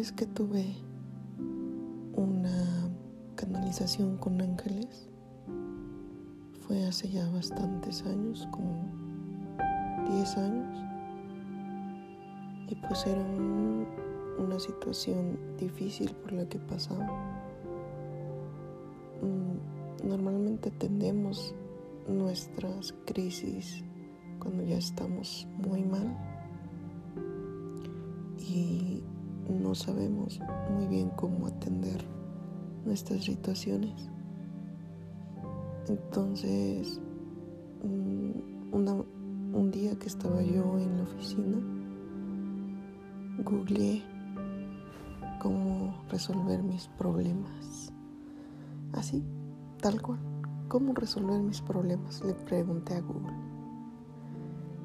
Vez que tuve una canalización con ángeles fue hace ya bastantes años, como 10 años. Y pues era una situación difícil por la que pasaba. Mm, normalmente tendemos nuestras crisis cuando ya estamos muy mal no sabemos muy bien cómo atender nuestras situaciones. Entonces, mm, un día que estaba yo en la oficina, googleé cómo resolver mis problemas. Así, tal cual. ¿Cómo resolver mis problemas? Le pregunté a Google,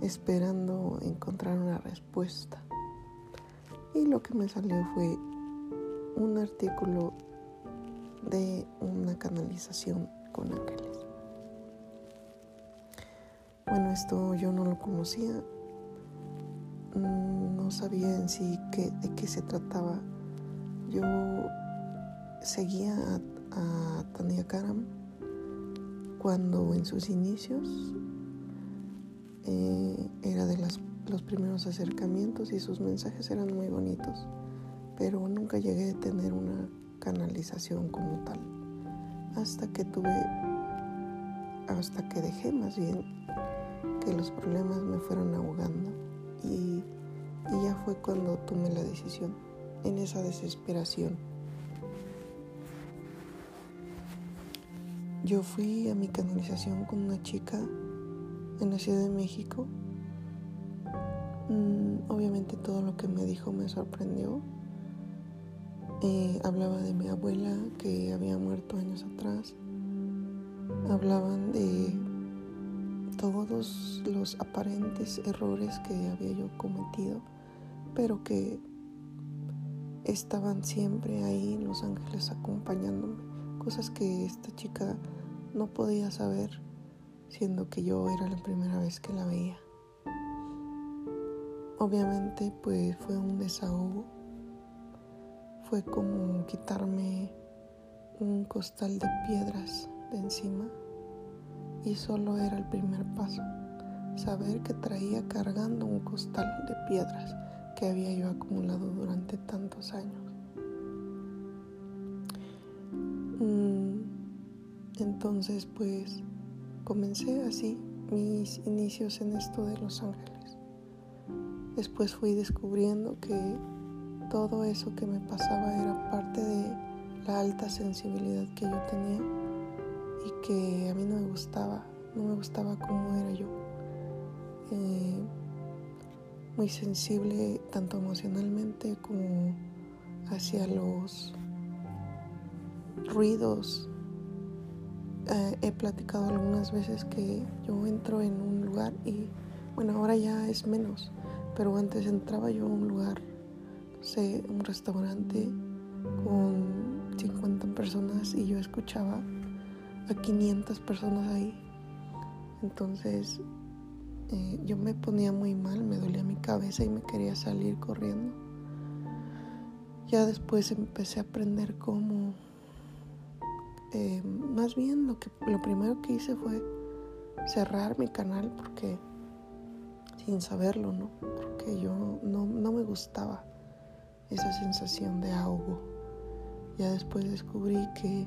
esperando encontrar una respuesta. Y lo que me salió fue un artículo de una canalización con ángeles. Bueno, esto yo no lo conocía, mm, no sabía en sí qué, de qué se trataba. Yo seguía a, Tania Karam cuando en sus inicios eh, era de los primeros acercamientos y sus mensajes eran muy bonitos, pero nunca llegué a tener una canalización como tal, hasta que tuve, hasta que dejé más bien que los problemas me fueron ahogando y, ya fue cuando tomé la decisión, en esa desesperación Yo fui a mi canalización con una chica en la Ciudad de México. Mm, obviamente todo lo que me dijo me sorprendió. Eh, hablaba de mi abuela que había muerto años atrás. Hablaban de todos los aparentes errores que había yo cometido, pero que estaban siempre ahí los ángeles acompañándome cosas que esta chica no podía saber, siendo que yo era la primera vez que la veía. Obviamente pues fue un desahogo, fue como quitarme un costal de piedras de encima y solo era el primer paso, saber que traía cargando un costal de piedras que había yo acumulado durante tantos años. Mm, entonces pues comencé así mis inicios en esto de Los Ángeles. Después fui descubriendo que todo eso que me pasaba era parte de la alta sensibilidad que yo tenía y que a mí no me gustaba, no me gustaba cómo era yo. Eh, muy sensible tanto emocionalmente como hacia los ruidos. Eh, he platicado algunas veces que yo entro en un lugar y bueno, ahora ya es menos, pero antes entraba yo a un lugar, no sé, un restaurante con 50 personas y yo escuchaba a 500 personas ahí. Entonces eh, yo me ponía muy mal, me dolía mi cabeza y me quería salir corriendo. Ya después empecé a aprender cómo eh, más bien lo, que, lo primero que hice fue cerrar mi canal porque sin saberlo, ¿no? Porque yo no, me gustaba esa sensación de ahogo. Ya después descubrí que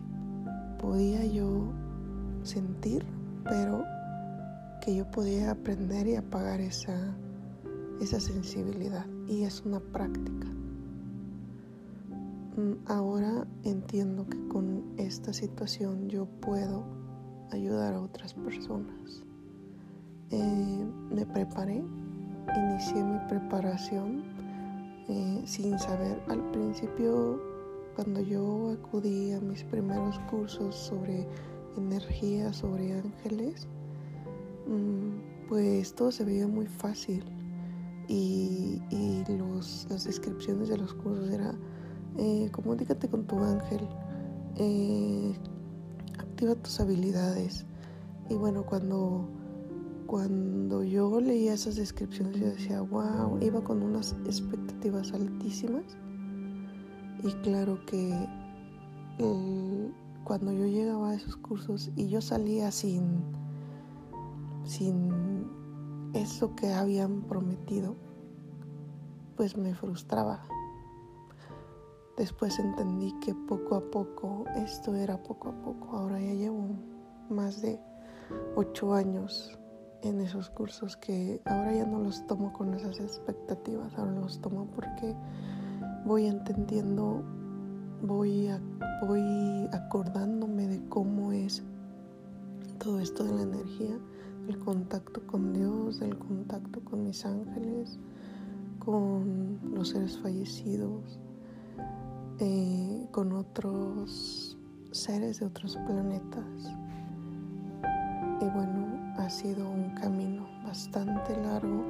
podía yo sentir, pero que yo podía aprender y apagar esa, esa sensibilidad. Y es una práctica. Mm, ahora entiendo que con esta situación yo puedo ayudar a otras personas. Eh, me preparé, inicié mi preparación eh, sin saber. Al principio, cuando yo acudí a mis primeros cursos sobre energía, sobre ángeles, mm, pues todo se veía muy fácil y, las descripciones de los cursos eran eh, comunícate con tu ángel, eh, activa tus habilidades. Y bueno, cuando, cuando yo leía esas descripciones yo decía, wow, iba con unas expectativas altísimas. Y claro que cuando yo llegaba a esos cursos y yo salía sin, sin eso que habían prometido, pues me frustraba. Después entendí que poco a poco, esto era poco a poco, ahora ya llevo más de ocho años en esos cursos que ahora ya no los tomo con esas expectativas, ahora los tomo porque voy entendiendo, voy, voy acordándome de cómo es todo esto de la energía, el contacto con Dios, el contacto con mis ángeles, con los seres fallecidos, eh, con otros seres de otros planetas. Y bueno, ha sido un camino bastante largo,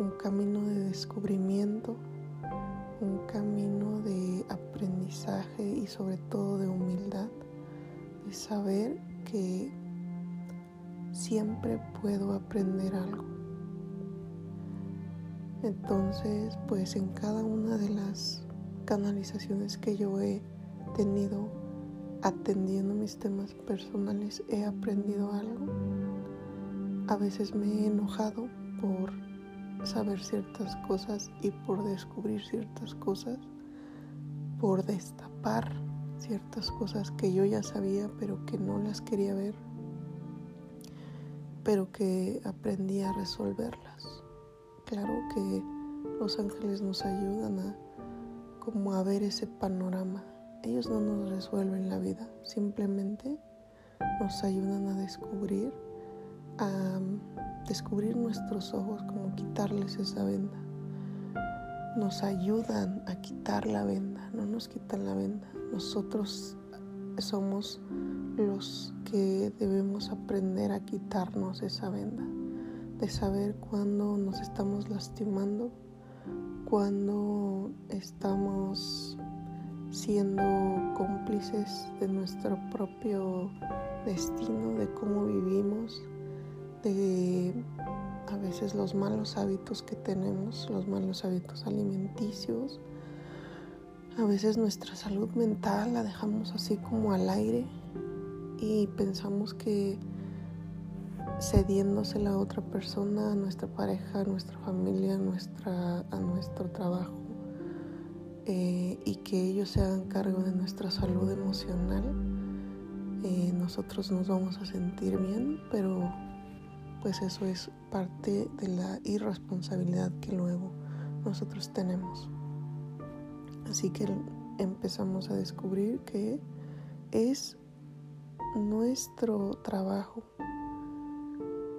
un camino de descubrimiento, un camino de aprendizaje y sobre todo de humildad, de saber que siempre puedo aprender algo. Entonces, pues en cada una de las canalizaciones que yo he tenido atendiendo mis temas personales he aprendido algo. A veces me he enojado por saber ciertas cosas y por descubrir ciertas cosas, por destapar ciertas cosas que yo ya sabía pero que no las quería ver, pero que aprendí a resolverlas. Claro que los ángeles nos ayudan a como a ver ese panorama. Ellos no nos resuelven la vida, simplemente nos ayudan a descubrir, a descubrir nuestros ojos, como quitarles esa venda. Nos ayudan a quitar la venda, no nos quitan la venda. Nosotros somos los que debemos aprender a quitarnos esa venda, de saber cuándo nos estamos lastimando cuando estamos siendo cómplices de nuestro propio destino, de cómo vivimos, de a veces los malos hábitos que tenemos, los malos hábitos alimenticios. A veces nuestra salud mental la dejamos así como al aire y pensamos que cediéndosela a otra persona, a nuestra pareja, a nuestra familia, a, nuestra, a nuestro trabajo, eh, y que ellos se hagan cargo de nuestra salud emocional, eh, nosotros nos vamos a sentir bien, pero pues eso es parte de la irresponsabilidad que luego nosotros tenemos. Así que empezamos a descubrir que es nuestro trabajo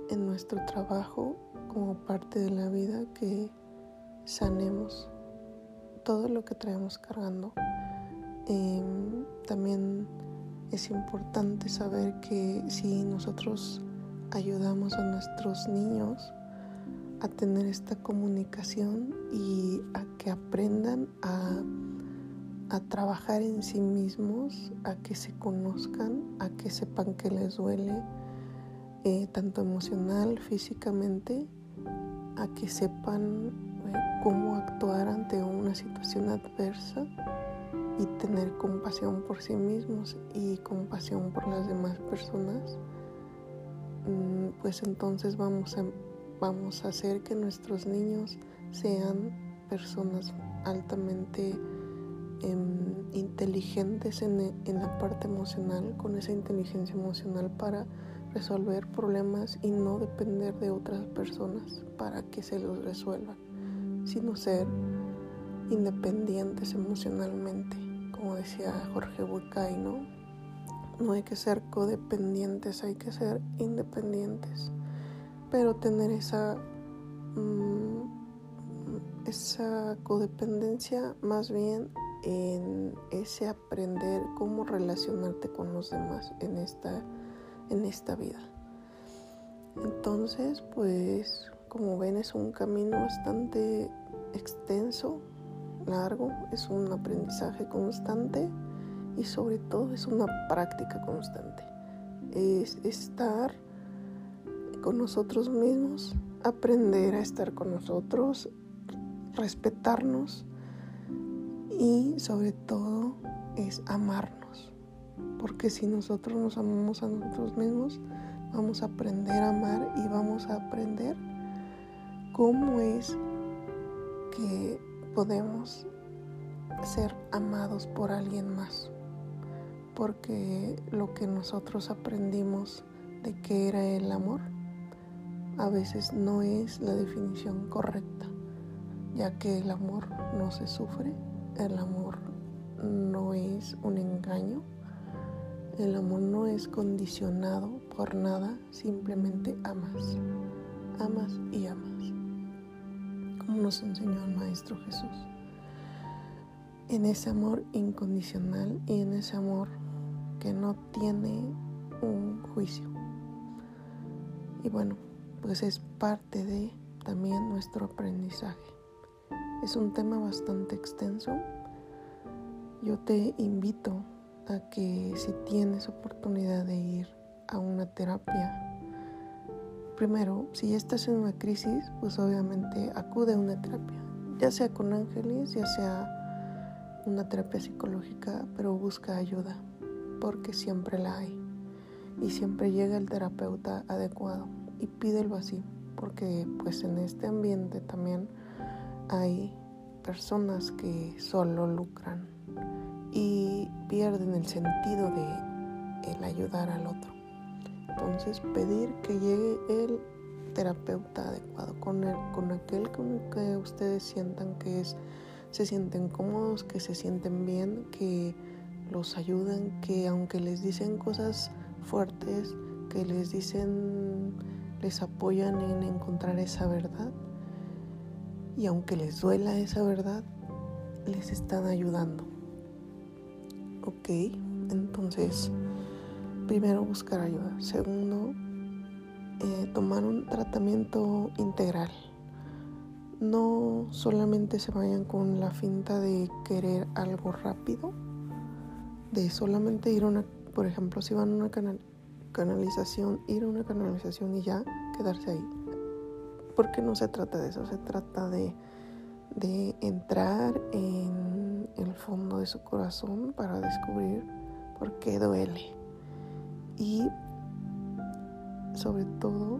en nuestro trabajo como parte de la vida que sanemos todo lo que traemos cargando. Em, también es importante saber que si nosotros ayudamos a nuestros niños a tener esta comunicación y a que aprendan a, a trabajar en sí mismos, a que se conozcan, a que sepan que les duele, eh, tanto emocional, físicamente, a que sepan eh, cómo actuar ante una situación adversa y tener compasión por sí mismos y compasión por las demás personas, pues entonces vamos a, vamos a hacer que nuestros niños sean personas altamente em, inteligentes en, en la parte emocional, con esa inteligencia emocional para resolver problemas y no depender de otras personas para que se los resuelvan, sino ser independientes emocionalmente, como decía Jorge Bucay, ¿no? No hay que ser codependientes, hay que ser independientes, pero tener esa, mm, esa codependencia más bien en ese aprender cómo relacionarte con los demás en esta en esta vida. Entonces, pues como ven es un camino bastante extenso, largo, es un aprendizaje constante y sobre todo es una práctica constante. Es estar con nosotros mismos, aprender a estar con nosotros, respetarnos y sobre todo es amarnos. Porque si nosotros nos amamos a nosotros mismos, vamos a aprender a amar y vamos a aprender cómo es que podemos ser amados por alguien más. Porque lo que nosotros aprendimos de qué era el amor a veces no es la definición correcta, ya que el amor no se sufre, el amor no es un engaño, el amor no es condicionado por nada, simplemente amas, amas y amas, como nos enseñó el Maestro Jesús. En ese amor incondicional y en ese amor que no tiene un juicio. Y bueno, pues es parte de también nuestro aprendizaje. Es un tema bastante extenso. Yo te invito a que si tienes oportunidad de ir a una terapia, primero, si estás en una crisis, pues obviamente acude a una terapia, ya sea con ángeles, ya sea una terapia psicológica, pero busca ayuda, porque siempre la hay y siempre llega el terapeuta adecuado y pídelo así, porque pues en este ambiente también hay personas que solo lucran y pierden el sentido de el ayudar al otro. Entonces pedir que llegue el terapeuta adecuado, con, el, con aquel con el que ustedes sientan que es, se sienten cómodos, que se sienten bien, que los ayudan, que aunque les dicen cosas fuertes, que les dicen, les apoyan en encontrar esa verdad. Y aunque les duela esa verdad, les están ayudando. Ok, entonces, primero buscar ayuda. Segundo, eh, tomar un tratamiento integral. No solamente se vayan con la finta de querer algo rápido, de solamente ir a una por ejemplo, si van a una canalización, ir a una canalización y ya quedarse ahí. Porque no se trata de eso, se trata de, de entrar en el fondo de su corazón para descubrir por qué duele. Y sobre todo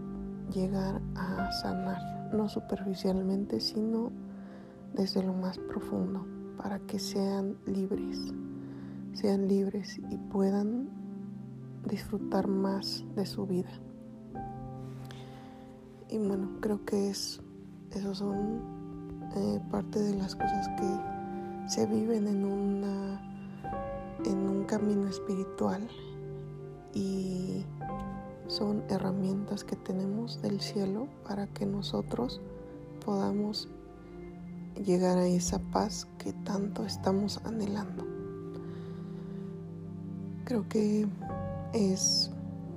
llegar a sanar, no superficialmente, sino desde lo más profundo, para que sean libres sean libres y puedan disfrutar más de su vida. Y bueno, creo que es, esos son eh, parte de las cosas que se viven en, en un camino espiritual y son herramientas que tenemos del cielo para que nosotros podamos llegar a esa paz que tanto estamos anhelando. Creo que es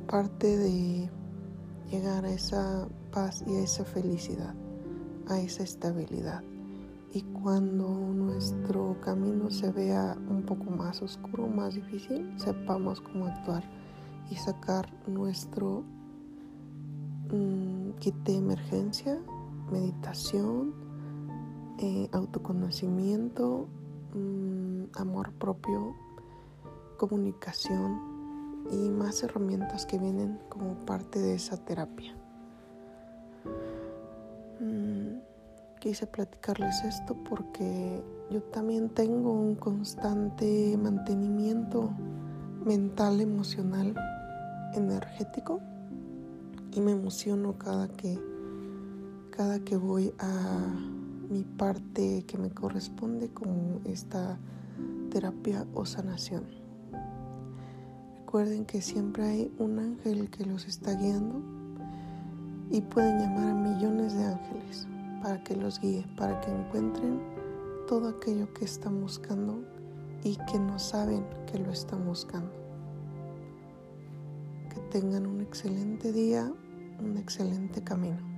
parte de llegar a esa paz y a esa felicidad, a esa estabilidad. Y cuando nuestro camino se vea un poco más oscuro, más difícil, sepamos cómo actuar y sacar nuestro mm, kit de emergencia, meditación, eh, autoconocimiento, mm, amor propio comunicación y más herramientas que vienen como parte de esa terapia. Mm, quise platicarles esto porque yo también tengo un constante mantenimiento mental, emocional, energético y me emociono cada que cada que voy a mi parte que me corresponde como esta terapia o sanación. Recuerden que siempre hay un ángel que los está guiando y pueden llamar a millones de ángeles para que los guíe, para que encuentren todo aquello que están buscando y que no saben que lo están buscando. Que tengan un excelente día, un excelente camino.